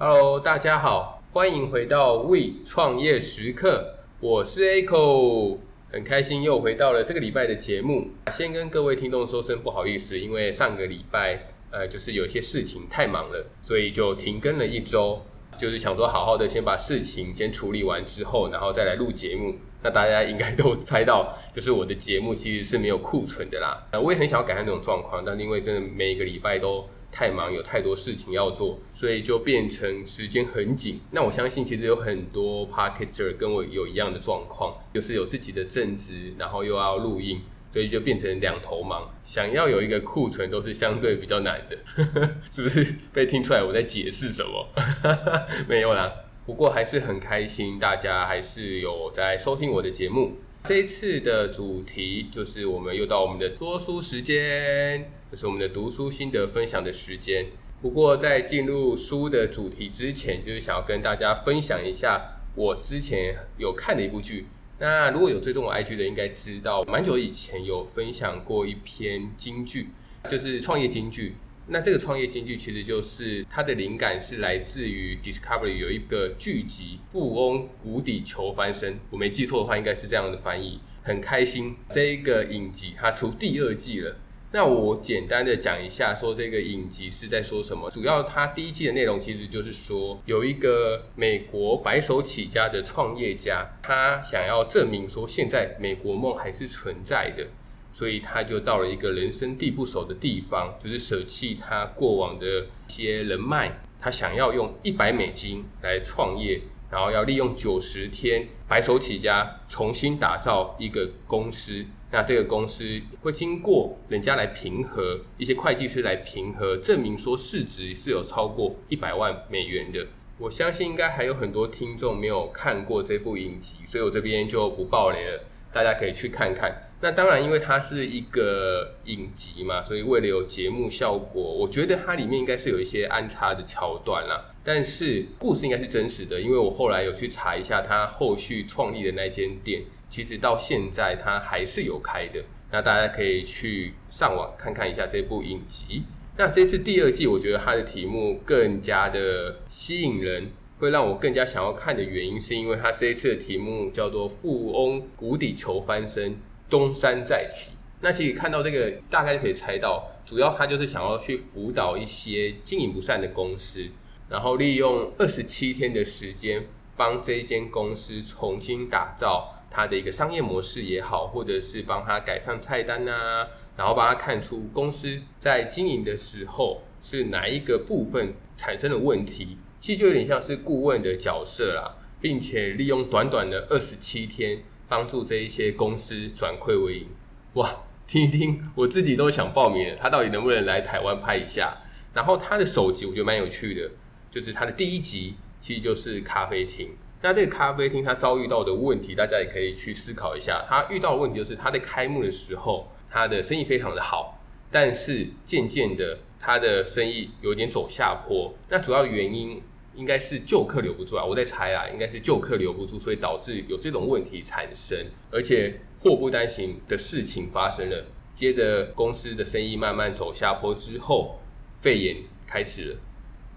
Hello，大家好，欢迎回到 We 创业时刻，我是 Echo，很开心又回到了这个礼拜的节目。先跟各位听众说声不好意思，因为上个礼拜呃就是有些事情太忙了，所以就停更了一周。就是想说，好好的先把事情先处理完之后，然后再来录节目。那大家应该都猜到，就是我的节目其实是没有库存的啦。我也很想要改善这种状况，但因为真的每一个礼拜都太忙，有太多事情要做，所以就变成时间很紧。那我相信，其实有很多 Podcaster 跟我有一样的状况，就是有自己的正职，然后又要录音。所以就变成两头忙，想要有一个库存都是相对比较难的，是不是被听出来我在解释什么？没有啦，不过还是很开心，大家还是有在收听我的节目。这一次的主题就是我们又到我们的说书时间，就是我们的读书心得分享的时间。不过在进入书的主题之前，就是想要跟大家分享一下我之前有看的一部剧。那如果有追踪我 IG 的，应该知道，蛮久以前有分享过一篇金剧，就是创业金剧。那这个创业金剧其实就是它的灵感是来自于 Discovery 有一个剧集《富翁谷底求翻身》，我没记错的话，应该是这样的翻译。很开心，这一个影集它出第二季了。那我简单的讲一下，说这个影集是在说什么。主要它第一季的内容其实就是说，有一个美国白手起家的创业家，他想要证明说现在美国梦还是存在的，所以他就到了一个人生地不熟的地方，就是舍弃他过往的一些人脉，他想要用一百美金来创业，然后要利用九十天白手起家，重新打造一个公司。那这个公司会经过人家来评核，一些会计师来评核，证明说市值是有超过一百万美元的。我相信应该还有很多听众没有看过这部影集，所以我这边就不爆雷了，大家可以去看看。那当然，因为它是一个影集嘛，所以为了有节目效果，我觉得它里面应该是有一些安插的桥段啦。但是故事应该是真实的，因为我后来有去查一下他后续创立的那间店。其实到现在它还是有开的，那大家可以去上网看看一下这部影集。那这次第二季，我觉得它的题目更加的吸引人，会让我更加想要看的原因，是因为它这一次的题目叫做“富翁谷底求翻身，东山再起”。那其实看到这个，大概就可以猜到，主要他就是想要去辅导一些经营不善的公司，然后利用二十七天的时间，帮这间公司重新打造。他的一个商业模式也好，或者是帮他改善菜单啊，然后帮他看出公司在经营的时候是哪一个部分产生了问题，其实就有点像是顾问的角色啦，并且利用短短的二十七天帮助这一些公司转亏为盈。哇，听一听我自己都想报名了，他到底能不能来台湾拍一下？然后他的首集我觉得蛮有趣的，就是他的第一集其实就是咖啡厅。那这个咖啡厅，它遭遇到的问题，大家也可以去思考一下。它遇到的问题就是，它在开幕的时候，它的生意非常的好，但是渐渐的，它的生意有点走下坡。那主要原因应该是旧客留不住啊，我在猜啊，应该是旧客留不住，所以导致有这种问题产生。而且祸不单行的事情发生了，接着公司的生意慢慢走下坡之后，肺炎开始了。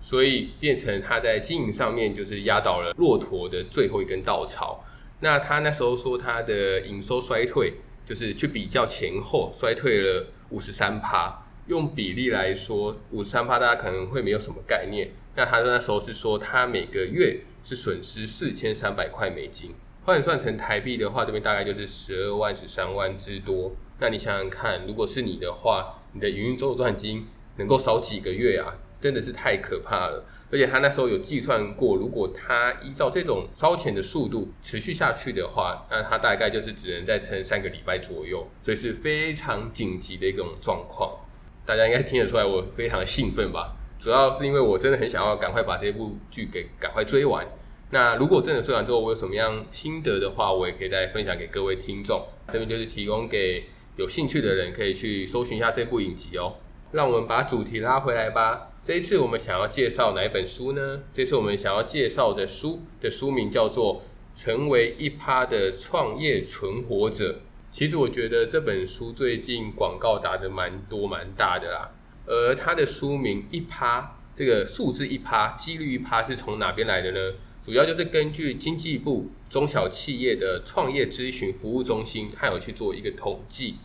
所以变成他在经营上面就是压倒了骆驼的最后一根稻草。那他那时候说他的营收衰退，就是去比较前后衰退了五十三趴。用比例来说，五十三趴大家可能会没有什么概念。那他那时候是说他每个月是损失四千三百块美金，换算成台币的话，这边大概就是十二万十三万之多。那你想想看，如果是你的话，你的营运周转金能够少几个月啊？真的是太可怕了，而且他那时候有计算过，如果他依照这种烧钱的速度持续下去的话，那他大概就是只能再撑三个礼拜左右，所以是非常紧急的一种状况。大家应该听得出来，我非常兴奋吧？主要是因为我真的很想要赶快把这部剧给赶快追完。那如果真的追完之后，我有什么样心得的话，我也可以再分享给各位听众。这边就是提供给有兴趣的人可以去搜寻一下这部影集哦。让我们把主题拉回来吧。这一次我们想要介绍哪一本书呢？这次我们想要介绍的书的书名叫做《成为一趴的创业存活者》。其实我觉得这本书最近广告打得蛮多蛮大的啦。而它的书名“一趴”这这个数字一趴，几率一趴是从哪边来的呢？主要就是根据经济部中小企业的创业咨询服务中心，它有去做一个统计。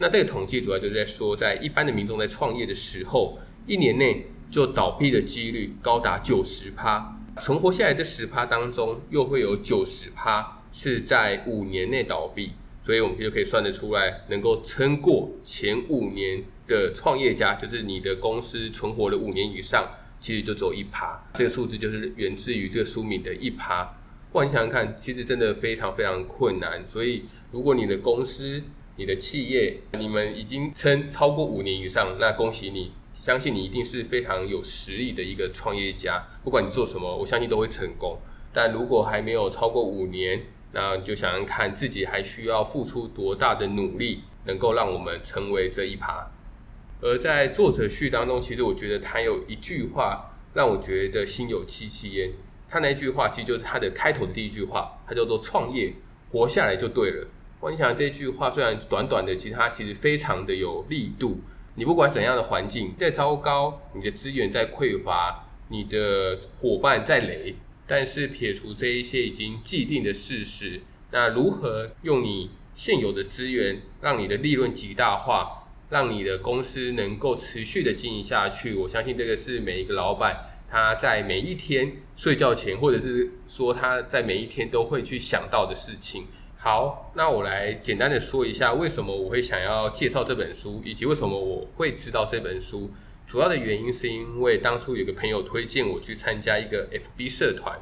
那这个统计主要就是在说，在一般的民众在创业的时候，一年内就倒闭的几率高达九十趴，存活下来这十趴当中，又会有九十趴是在五年内倒闭。所以我们就可以算得出来，能够撑过前五年的创业家，就是你的公司存活了五年以上，其实就只有一趴。这个数字就是源自于这个书名的一趴。哇，你想想看，其实真的非常非常困难。所以，如果你的公司、你的企业，你们已经撑超过五年以上，那恭喜你，相信你一定是非常有实力的一个创业家。不管你做什么，我相信都会成功。但如果还没有超过五年，那你就想想看自己还需要付出多大的努力，能够让我们成为这一趴。而在作者序当中，其实我觉得他有一句话让我觉得心有戚戚焉。他那句话其实就是他的开头的第一句话，他叫做“创业活下来就对了”。我想这句话虽然短短的，其实它其实非常的有力度。你不管怎样的环境再糟糕，你的资源再匮乏，你的伙伴再雷。但是撇除这一些已经既定的事实，那如何用你现有的资源，让你的利润极大化，让你的公司能够持续的经营下去？我相信这个是每一个老板他在每一天睡觉前，或者是说他在每一天都会去想到的事情。好，那我来简单的说一下为什么我会想要介绍这本书，以及为什么我会知道这本书。主要的原因是因为当初有个朋友推荐我去参加一个 FB 社团，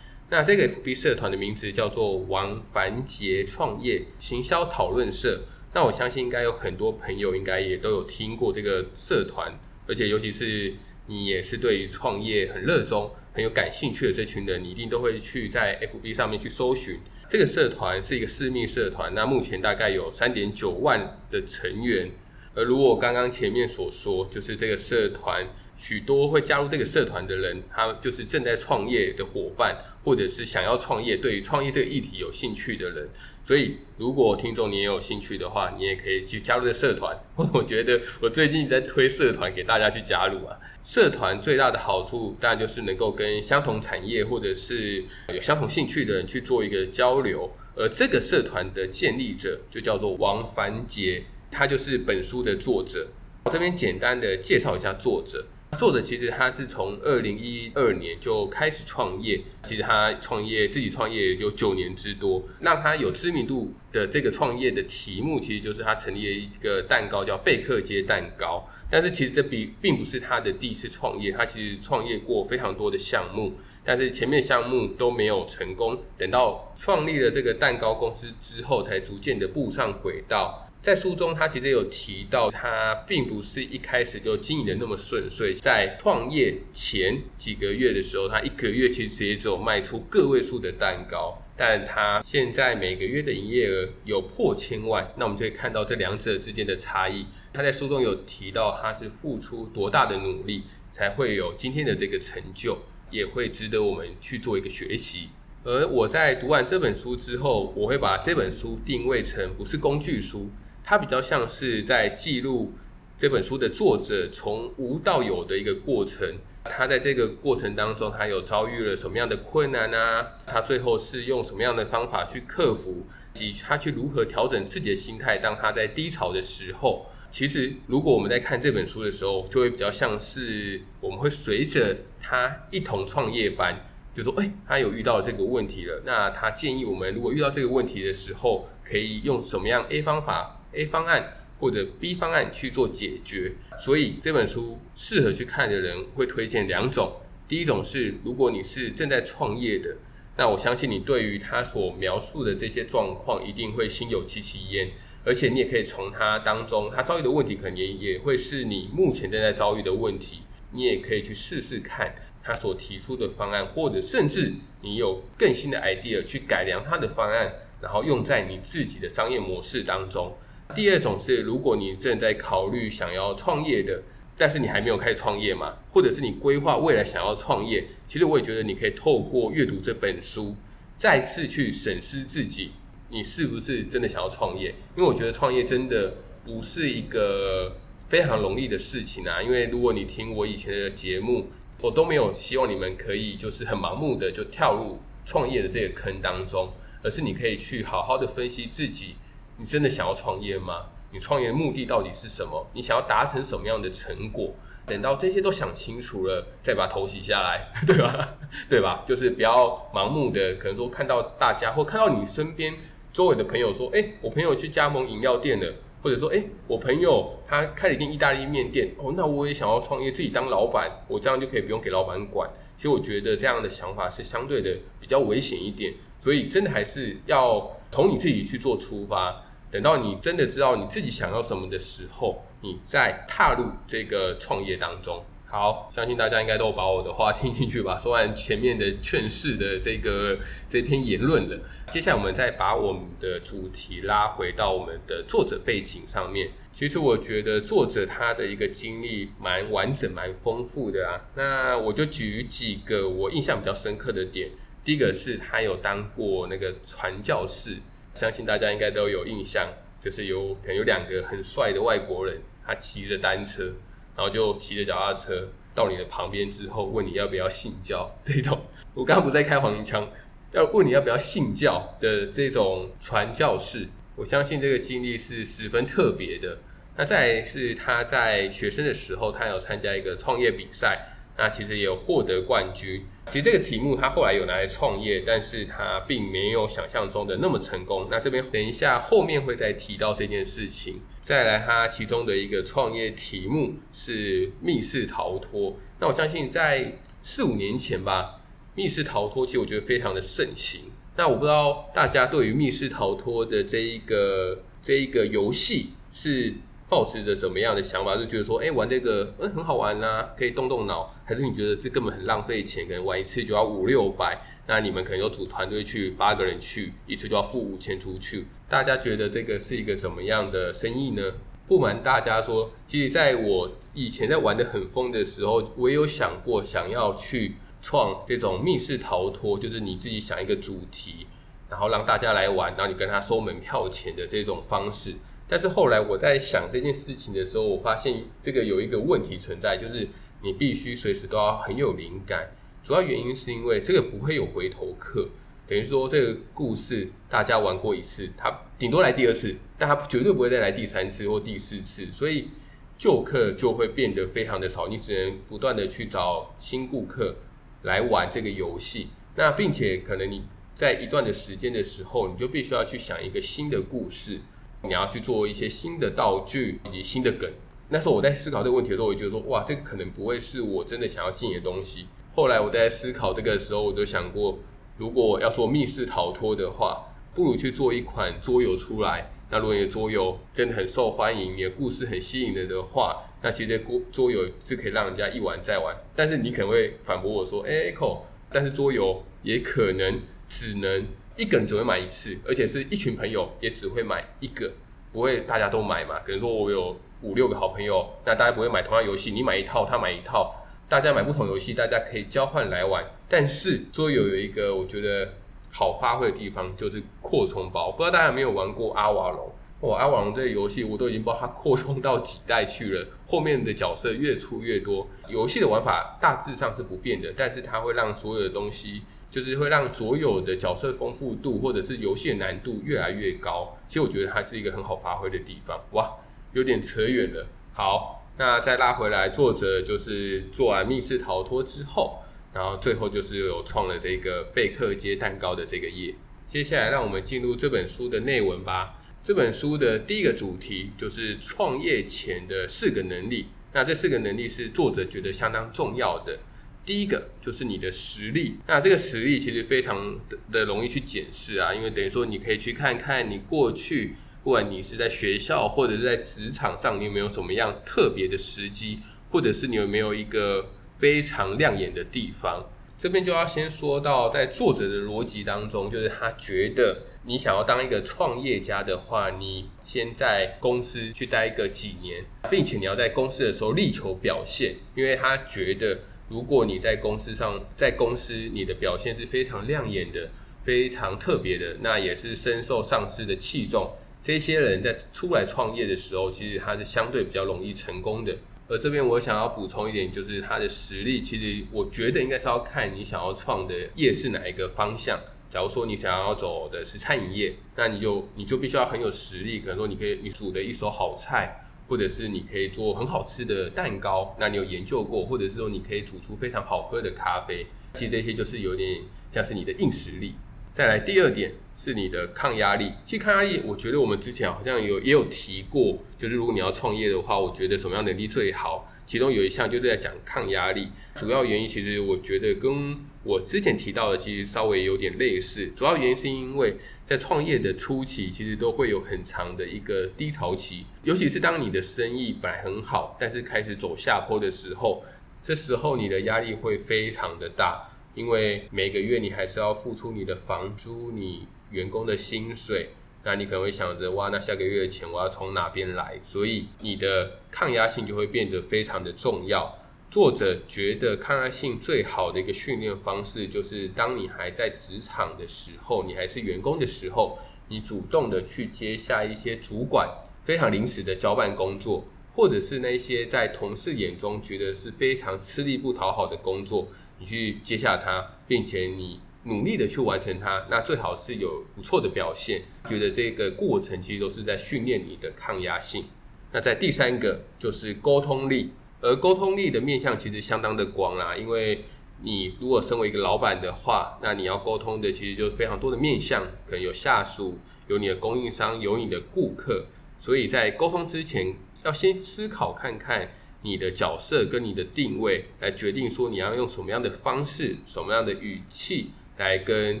那这个 FB 社团的名字叫做王凡杰创业行销讨论社。那我相信应该有很多朋友应该也都有听过这个社团，而且尤其是你也是对于创业很热衷、很有感兴趣的这群人，你一定都会去在 FB 上面去搜寻。这个社团是一个私密社团，那目前大概有三点九万的成员。而如我刚刚前面所说，就是这个社团许多会加入这个社团的人，他就是正在创业的伙伴，或者是想要创业、对于创业这个议题有兴趣的人。所以，如果听众你也有兴趣的话，你也可以去加入这个社团。或 者我觉得我最近在推社团给大家去加入啊。社团最大的好处，当然就是能够跟相同产业或者是有相同兴趣的人去做一个交流。而这个社团的建立者就叫做王凡杰。他就是本书的作者。我这边简单的介绍一下作者。作者其实他是从二零一二年就开始创业，其实他创业自己创业有九年之多。让他有知名度的这个创业的题目，其实就是他成立了一个蛋糕叫贝克街蛋糕。但是其实这并并不是他的第一次创业，他其实创业过非常多的项目，但是前面项目都没有成功。等到创立了这个蛋糕公司之后，才逐渐的步上轨道。在书中，他其实有提到，他并不是一开始就经营的那么顺遂。在创业前几个月的时候，他一个月其实也只有卖出个位数的蛋糕，但他现在每个月的营业额有破千万。那我们就可以看到这两者之间的差异。他在书中有提到，他是付出多大的努力，才会有今天的这个成就，也会值得我们去做一个学习。而我在读完这本书之后，我会把这本书定位成不是工具书。它比较像是在记录这本书的作者从无到有的一个过程。他在这个过程当中，他有遭遇了什么样的困难啊？他最后是用什么样的方法去克服，及他去如何调整自己的心态？当他在低潮的时候，其实如果我们在看这本书的时候，就会比较像是我们会随着他一同创业般，就说：哎，他有遇到这个问题了。那他建议我们，如果遇到这个问题的时候，可以用什么样 A 方法？A 方案或者 B 方案去做解决，所以这本书适合去看的人会推荐两种。第一种是，如果你是正在创业的，那我相信你对于他所描述的这些状况一定会心有戚戚焉，而且你也可以从他当中，他遭遇的问题可能也也会是你目前正在遭遇的问题，你也可以去试试看他所提出的方案，或者甚至你有更新的 idea 去改良他的方案，然后用在你自己的商业模式当中。第二种是，如果你正在考虑想要创业的，但是你还没有开始创业嘛，或者是你规划未来想要创业，其实我也觉得你可以透过阅读这本书，再次去审视自己，你是不是真的想要创业？因为我觉得创业真的不是一个非常容易的事情啊。因为如果你听我以前的节目，我都没有希望你们可以就是很盲目的就跳入创业的这个坑当中，而是你可以去好好的分析自己，你真的想要创业吗？你创业的目的到底是什么？你想要达成什么样的成果？等到这些都想清楚了，再把头洗下来，对吧？对吧？就是不要盲目的，可能说看到大家或看到你身边周围的朋友说，哎，我朋友去加盟饮料店了，或者说，哎，我朋友他开了一间意大利面店，哦，那我也想要创业，自己当老板，我这样就可以不用给老板管。其实我觉得这样的想法是相对的比较危险一点，所以真的还是要从你自己去做出发。等到你真的知道你自己想要什么的时候，你再踏入这个创业当中。好，相信大家应该都把我的话听进去吧。说完前面的劝世的这个这篇言论了，接下来我们再把我们的主题拉回到我们的作者背景上面。其实我觉得作者他的一个经历蛮完整、蛮丰富的啊。那我就举几个我印象比较深刻的点。第一个是他有当过那个传教士。相信大家应该都有印象，就是有可能有两个很帅的外国人，他骑着单车，然后就骑着脚踏车到你的旁边之后，问你要不要信教。这种我刚刚不在开黄腔，要问你要不要信教的这种传教士，我相信这个经历是十分特别的。那再是他在学生的时候，他有参加一个创业比赛。那其实也有获得冠军。其实这个题目他后来有拿来创业，但是他并没有想象中的那么成功。那这边等一下后面会再提到这件事情。再来，他其中的一个创业题目是密室逃脱。那我相信在四五年前吧，密室逃脱其实我觉得非常的盛行。那我不知道大家对于密室逃脱的这一个这一个游戏是。抱持着怎么样的想法，就觉得说，哎，玩这个，嗯，很好玩啊，可以动动脑，还是你觉得这根本很浪费钱，可能玩一次就要五六百，那你们可能有组团队去，八个人去，一次就要付五千出去，大家觉得这个是一个怎么样的生意呢？不瞒大家说，其实在我以前在玩得很疯的时候，我也有想过想要去创这种密室逃脱，就是你自己想一个主题，然后让大家来玩，然后你跟他收门票钱的这种方式。但是后来我在想这件事情的时候，我发现这个有一个问题存在，就是你必须随时都要很有灵感。主要原因是因为这个不会有回头客，等于说这个故事大家玩过一次，他顶多来第二次，但他绝对不会再来第三次或第四次，所以旧客就会变得非常的少，你只能不断的去找新顾客来玩这个游戏。那并且可能你在一段的时间的时候，你就必须要去想一个新的故事。你要去做一些新的道具以及新的梗。那时候我在思考这个问题的时候，我觉得说，哇，这可能不会是我真的想要经营的东西。后来我在思考这个时候，我就想过，如果要做密室逃脱的话，不如去做一款桌游出来。那如果你的桌游真的很受欢迎，你的故事很吸引人的话，那其实桌桌游是可以让人家一玩再玩。但是你可能会反驳我说，哎，Echo，但是桌游也可能只能。一个人只会买一次，而且是一群朋友也只会买一个，不会大家都买嘛？可能说我有五六个好朋友，那大家不会买同样游戏，你买一套，他买一套，大家买不同游戏，大家可以交换来玩。但是桌游有一个我觉得好发挥的地方，就是扩充包。不知道大家有没有玩过阿瓦隆？哇，阿瓦隆这个游戏我都已经不知道它扩充到几代去了，后面的角色越出越多。游戏的玩法大致上是不变的，但是它会让所有的东西。就是会让所有的角色丰富度，或者是游戏难度越来越高。其实我觉得它是一个很好发挥的地方。哇，有点扯远了。好，那再拉回来，作者就是做完密室逃脱之后，然后最后就是有创了这个贝克街蛋糕的这个业。接下来让我们进入这本书的内文吧。这本书的第一个主题就是创业前的四个能力。那这四个能力是作者觉得相当重要的。第一个就是你的实力，那这个实力其实非常的容易去检视啊，因为等于说你可以去看看你过去，不管你是在学校或者是在职场上，你有没有什么样特别的时机，或者是你有没有一个非常亮眼的地方。这边就要先说到，在作者的逻辑当中，就是他觉得你想要当一个创业家的话，你先在公司去待个几年，并且你要在公司的时候力求表现，因为他觉得。如果你在公司上，在公司你的表现是非常亮眼的，非常特别的，那也是深受上司的器重。这些人在出来创业的时候，其实他是相对比较容易成功的。而这边我想要补充一点，就是他的实力，其实我觉得应该是要看你想要创的业是哪一个方向。假如说你想要走的是餐饮业，那你就你就必须要很有实力，可能说你可以你煮的一手好菜，或者是你可以做很好吃的蛋糕，那你有研究过，或者是说你可以煮出非常好喝的咖啡，其实这些就是有点像是你的硬实力。再来第二点是你的抗压力。其实抗压力，我觉得我们之前好像有也有提过，就是如果你要创业的话，我觉得什么样能力最好？其中有一项就是在讲抗压力。主要原因其实我觉得跟我之前提到的其实稍微有点类似。主要原因是因为在创业的初期，其实都会有很长的一个低潮期，尤其是当你的生意本来很好，但是开始走下坡的时候，这时候你的压力会非常的大。因为每个月你还是要付出你的房租、你员工的薪水，那你可能会想着哇，那下个月的钱我要从哪边来？所以你的抗压性就会变得非常的重要。作者觉得抗压性最好的一个训练方式，就是当你还在职场的时候，你还是员工的时候，你主动的去接下一些主管非常临时的交办工作，或者是那些在同事眼中觉得是非常吃力不讨好的工作。你去接下它，并且你努力的去完成它，那最好是有不错的表现。觉得这个过程其实都是在训练你的抗压性。那在第三个就是沟通力，而沟通力的面向其实相当的广啦。因为你如果身为一个老板的话，那你要沟通的其实就是非常多的面向，可能有下属，有你的供应商，有你的顾客。所以在沟通之前，要先思考看看。你的角色跟你的定位来决定说你要用什么样的方式、什么样的语气来跟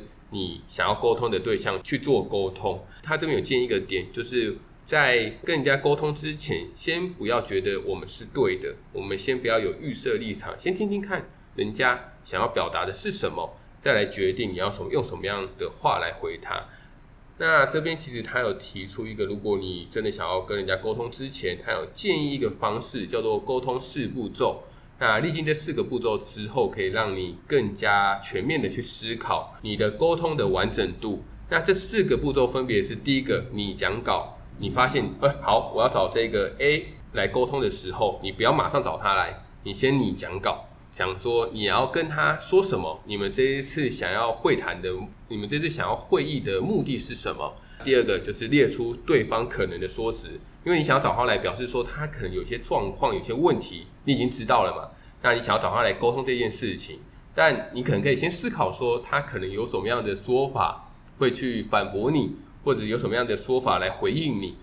你想要沟通的对象去做沟通。他这边有建议一个点，就是在跟人家沟通之前，先不要觉得我们是对的，我们先不要有预设立场，先听听看人家想要表达的是什么，再来决定你要什么用什么样的话来回他。那这边其实他有提出一个，如果你真的想要跟人家沟通之前，他有建议一个方式，叫做沟通四步骤。那历经这四个步骤之后，可以让你更加全面的去思考你的沟通的完整度。那这四个步骤分别是：第一个，你讲稿，你发现，哎，好，我要找这个 A 来沟通的时候，你不要马上找他来，你先你讲稿。想说你要跟他说什么？你们这一次想要会谈的，你们这次想要会议的目的是什么？第二个就是列出对方可能的说辞，因为你想要找他来表示说他可能有些状况、有些问题，你已经知道了嘛？那你想要找他来沟通这件事情，但你可能可以先思考说他可能有什么样的说法会去反驳你，或者有什么样的说法来回应你，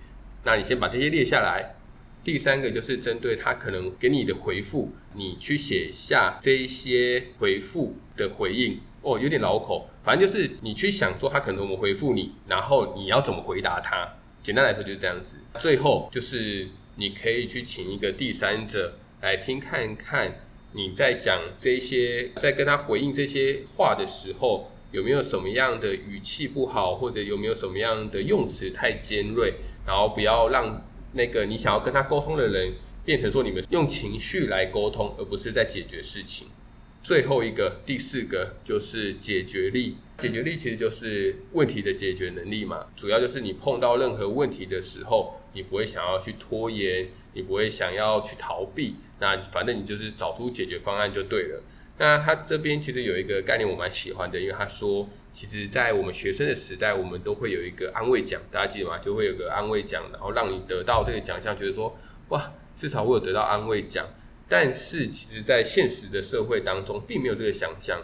那你先把这些列下来。第三个就是针对他可能给你的回复，你去写下这一些回复的回应哦，有点绕口，反正就是你去想说他可能怎么回复你，然后你要怎么回答他。简单来说就是这样子。最后就是你可以去请一个第三者来听看看你在讲这些，在跟他回应这些话的时候，有没有什么样的语气不好，或者有没有什么样的用词太尖锐，然后不要让。那个你想要跟他沟通的人，变成说你们用情绪来沟通，而不是在解决事情。最后一个，第四个就是解决力。解决力其实就是问题的解决能力嘛。主要就是你碰到任何问题的时候，你不会想要去拖延，你不会想要去逃避，那反正你就是找出解决方案就对了。那他这边其实有一个概念我蛮喜欢的，因为他说，其实，在我们学生的时代，我们都会有一个安慰奖，大家记得吗？就会有个安慰奖，然后让你得到这个奖项，觉得说，哇，至少我有得到安慰奖。但是，其实，在现实的社会当中，并没有这个想象，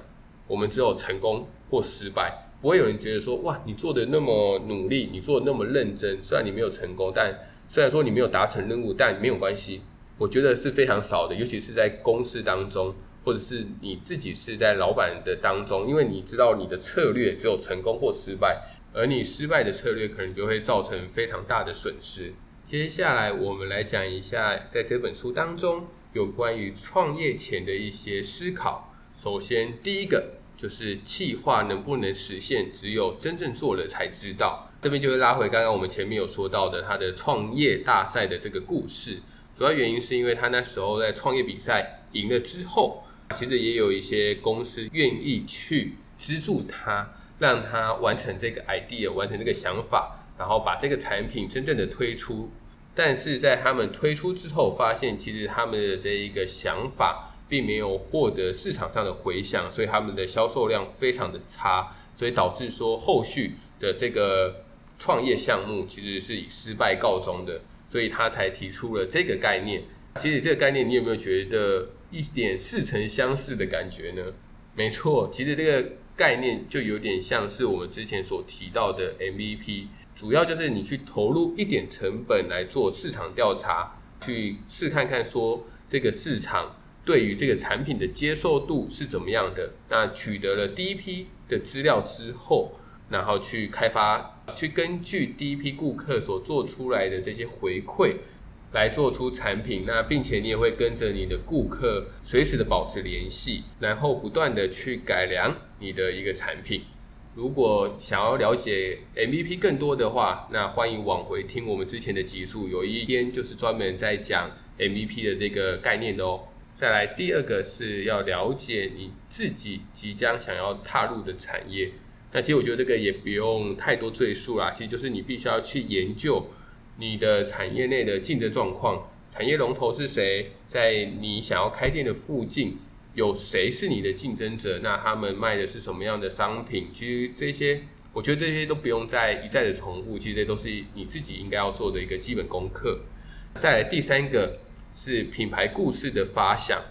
我们只有成功或失败，不会有人觉得说，哇，你做的那么努力，你做的那么认真，虽然你没有成功，但虽然说你没有达成任务，但没有关系。我觉得是非常少的，尤其是在公司当中。或者是你自己是在老板的当中，因为你知道你的策略只有成功或失败，而你失败的策略可能就会造成非常大的损失。接下来我们来讲一下，在这本书当中有关于创业前的一些思考。首先，第一个就是企划能不能实现，只有真正做了才知道。这边就会拉回刚刚我们前面有说到的他的创业大赛的这个故事，主要原因是因为他那时候在创业比赛赢了之后。其实也有一些公司愿意去资助他，让他完成这个 idea，完成这个想法，然后把这个产品真正的推出。但是在他们推出之后，发现其实他们的这一个想法并没有获得市场上的回响，所以他们的销售量非常的差，所以导致说后续的这个创业项目其实是以失败告终的，所以他才提出了这个概念。其实这个概念你有没有觉得一点似曾相识的感觉呢？没错，其实这个概念就有点像是我们之前所提到的 MVP。主要就是你去投入一点成本来做市场调查，去试看看说这个市场对于这个产品的接受度是怎么样的。那取得了第一批的资料之后，然后去开发，去根据第一批顾客所做出来的这些回馈来做出产品。那并且你也会跟着你的顾客随时的保持联系，然后不断的去改良你的一个产品。如果想要了解 MVP 更多的话，那欢迎往回听我们之前的集数，有一天就是专门在讲 MVP 的这个概念的哦。再来第二个是要了解你自己即将想要踏入的产业，那其实我觉得这个也不用太多赘述啦，其实就是你必须要去研究你的产业内的竞争状况，产业龙头是谁，在你想要开店的附近。有谁是你的竞争者？那他们卖的是什么样的商品？其实这些，我觉得这些都不用再一再的重复，其实这都是你自己应该要做的一个基本功课。再来第三个是品牌故事的发想，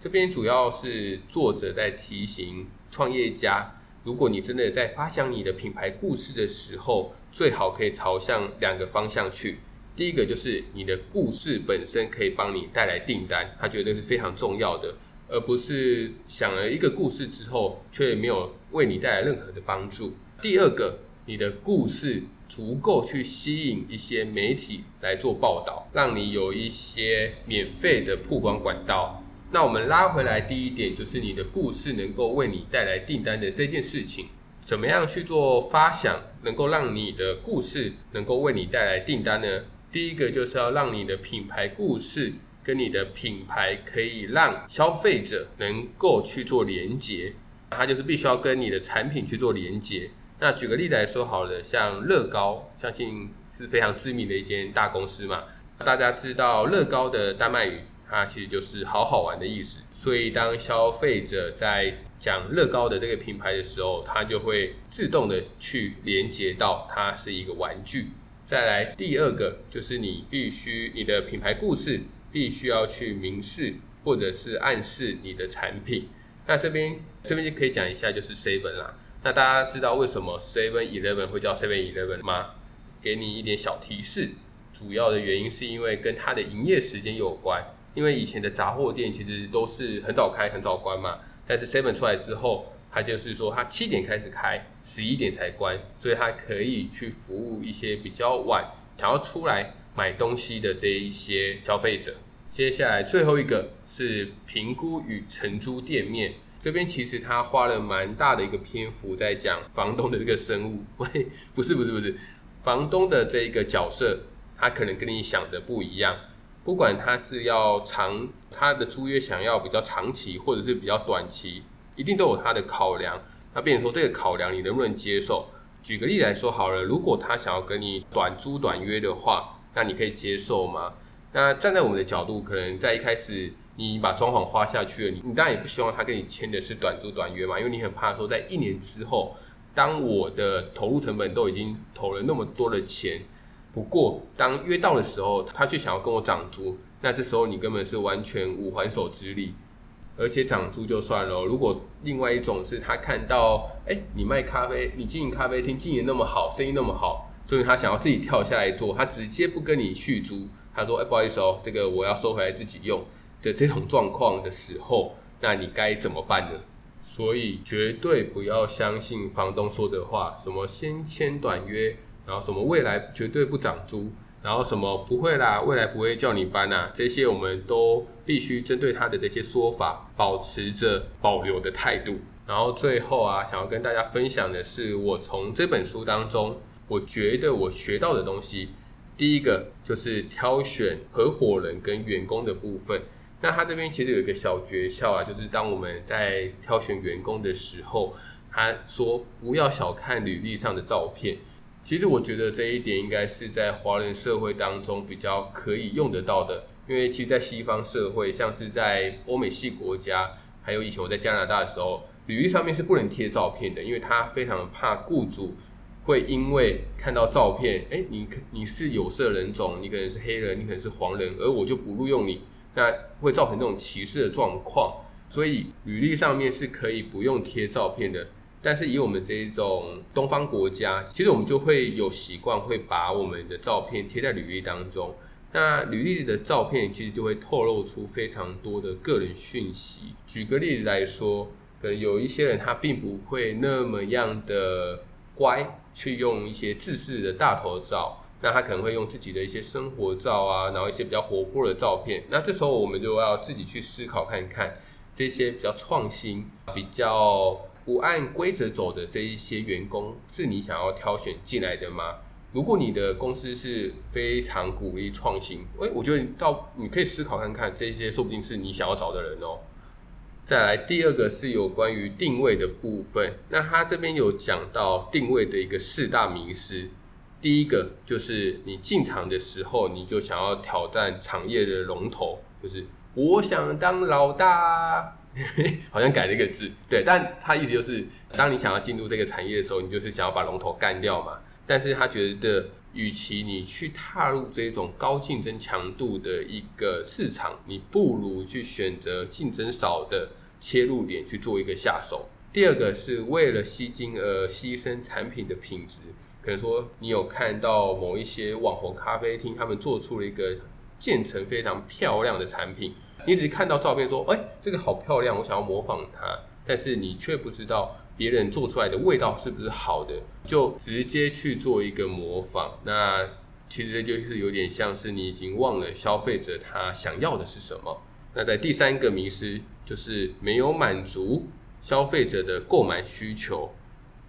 这边主要是作者在提醒创业家，如果你真的在发想你的品牌故事的时候，最好可以朝向两个方向去。第一个就是你的故事本身可以帮你带来订单，他觉得是非常重要的。而不是想了一个故事之后，却没有为你带来任何的帮助。第二个，你的故事足够去吸引一些媒体来做报道，让你有一些免费的曝光管道。那我们拉回来，第一点就是你的故事能够为你带来订单的这件事情，怎么样去做发想，能够让你的故事能够为你带来订单呢？第一个就是要让你的品牌故事。跟你的品牌可以让消费者能够去做连接，它就是必须要跟你的产品去做连接。那举个例子来说好了，像乐高，相信是非常知名的一间大公司嘛。大家知道乐高的丹麦语，它其实就是好好玩的意思。所以当消费者在讲乐高的这个品牌的时候，它就会自动的去连接到它是一个玩具。再来第二个，就是你必须你的品牌故事。必须要去明示或者是暗示你的产品。那这边这边就可以讲一下，就是 Seven 啦。那大家知道为什么 Seven Eleven 会叫 Seven Eleven 吗？给你一点小提示，主要的原因是因为跟它的营业时间有关。因为以前的杂货店其实都是很早开很早关嘛，但是 Seven 出来之后，它就是说它七点开始开，十一点才关，所以它可以去服务一些比较晚想要出来。买东西的这一些消费者，接下来最后一个是评估与承租店面。这边其实他花了蛮大的一个篇幅在讲房东的这个生物。喂，不是不是不是，房东的这一个角色，他可能跟你想的不一样。不管他是要长，他的租约想要比较长期，或者是比较短期，一定都有他的考量。那变成说这个考量你能不能接受？举个例来说好了，如果他想要跟你短租短约的话。那你可以接受吗？那站在我们的角度，可能在一开始你把装潢花下去了，你你当然也不希望他跟你签的是短租短约嘛，因为你很怕说在一年之后，当我的投入成本都已经投了那么多的钱，不过当约到的时候，他却想要跟我涨租，那这时候你根本是完全无还手之力，而且涨租就算了，如果另外一种是他看到，哎，你卖咖啡，你经营咖啡厅经营那么好，生意那么好。所以他想要自己跳下来做，他直接不跟你续租。他说：“哎，不好意思哦，这个我要收回来自己用的这种状况的时候，那你该怎么办呢？”所以绝对不要相信房东说的话，什么先签短约，然后什么未来绝对不涨租，然后什么不会啦，未来不会叫你搬啊，这些我们都必须针对他的这些说法保持着保留的态度。然后最后啊，想要跟大家分享的是，我从这本书当中。我觉得我学到的东西，第一个就是挑选合伙人跟员工的部分。那他这边其实有一个小诀窍啊，就是当我们在挑选员工的时候，他说不要小看履历上的照片，其实我觉得这一点应该是在华人社会当中比较可以用得到的，因为其实，在西方社会，像是在欧美系国家，还有以前我在加拿大的时候，履历上面是不能贴照片的，因为他非常怕雇主会因为看到照片，哎，你你是有色人种，你可能是黑人，你可能是黄人，而我就不录用你，那会造成这种歧视的状况。所以履历上面是可以不用贴照片的。但是以我们这一种东方国家，其实我们就会有习惯，会把我们的照片贴在履历当中。那履历的照片其实就会透露出非常多的个人讯息。举个例子来说，可能有一些人他并不会那么样的乖，去用一些自视的大头照，那他可能会用自己的一些生活照啊，然后一些比较活泼的照片。那这时候我们就要自己去思考看看，这些比较创新、比较。不按规则走的这一些员工，是你想要挑选进来的吗？如果你的公司是非常鼓励创新，诶，我觉得到你可以思考看看，这些说不定是你想要找的人哦。再来，第二个是有关于定位的部分，那他这边有讲到定位的一个四大迷思。第一个就是你进场的时候，你就想要挑战产业的龙头，就是我想当老大。好像改了一个字，对，但他意思就是，当你想要进入这个产业的时候，你就是想要把龙头干掉嘛。但是他觉得，与其你去踏入这种高竞争强度的一个市场，你不如去选择竞争少的切入点去做一个下手。第二个是为了吸金而牺牲产品的品质，可能说你有看到某一些网红咖啡厅，他们做出了一个建成非常漂亮的产品。你只是看到照片说，哎，这个好漂亮，我想要模仿它，但是你却不知道别人做出来的味道是不是好的，就直接去做一个模仿。那其实就是有点像是你已经忘了消费者他想要的是什么。那在第三个迷失就是没有满足消费者的购买需求。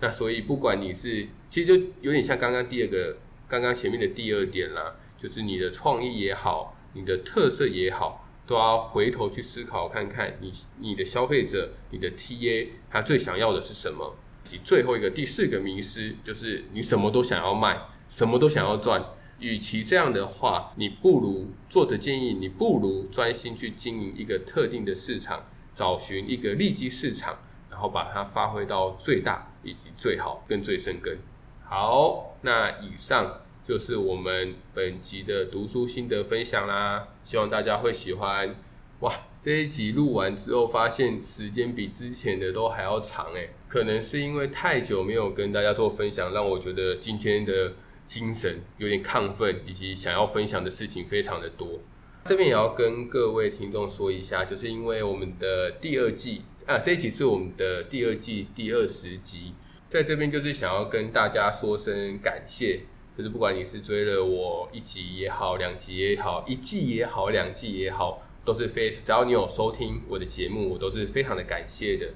那所以不管你是，其实就有点像刚刚第二个，刚刚前面的第二点啦，就是你的创意也好，你的特色也好。都要回头去思考看看你，你的消费者，你的 TA，他最想要的是什么？及最后一个第四个迷失，就是你什么都想要卖，什么都想要赚。与其这样的话，你不如作者建议你不如专心去经营一个特定的市场，找寻一个利基市场，然后把它发挥到最大以及最好跟最深耕。好，那以上。就是我们本集的读书心得分享啦，希望大家会喜欢。哇，这一集录完之后，发现时间比之前的都还要长诶，可能是因为太久没有跟大家做分享，让我觉得今天的精神有点亢奋，以及想要分享的事情非常的多。这边也要跟各位听众说一下，就是因为我们的第二季啊，这一集是我们的第二季第二十集，在这边就是想要跟大家说声感谢。就是不管你是追了我一集也好，两集也好，一季也好，两季也好，都是非，只要你有收听我的节目，我都是非常的感谢的。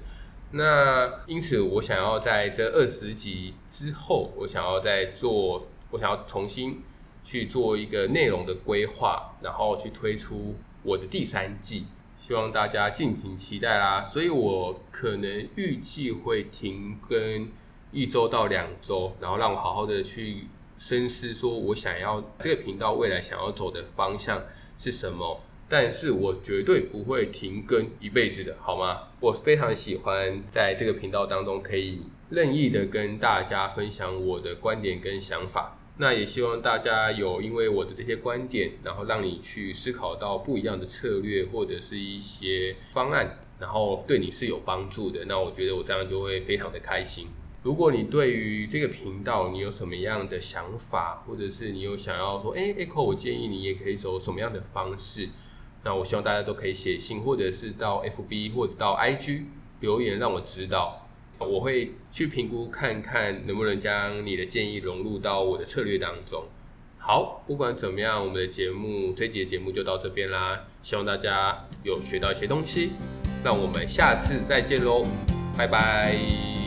那因此，我想要在这二十集之后，我想要再做，我想要重新去做一个内容的规划，然后去推出我的第三季，希望大家敬请期待啦。所以我可能预计会停更一周到两周，然后让我好好的去。深思说，我想要这个频道未来想要走的方向是什么？但是我绝对不会停更一辈子的，好吗？我非常喜欢在这个频道当中可以任意的跟大家分享我的观点跟想法。那也希望大家有因为我的这些观点，然后让你去思考到不一样的策略或者是一些方案，然后对你是有帮助的。那我觉得我这样就会非常的开心。如果你对于这个频道你有什么样的想法，或者是你有想要说，哎，Echo，我建议你也可以走什么样的方式，那我希望大家都可以写信，或者是到 FB 或者到 IG 留言让我知道，我会去评估看看能不能将你的建议融入到我的策略当中。好，不管怎么样，我们的节目这集节目就到这边啦，希望大家有学到一些东西，那我们下次再见喽，拜拜。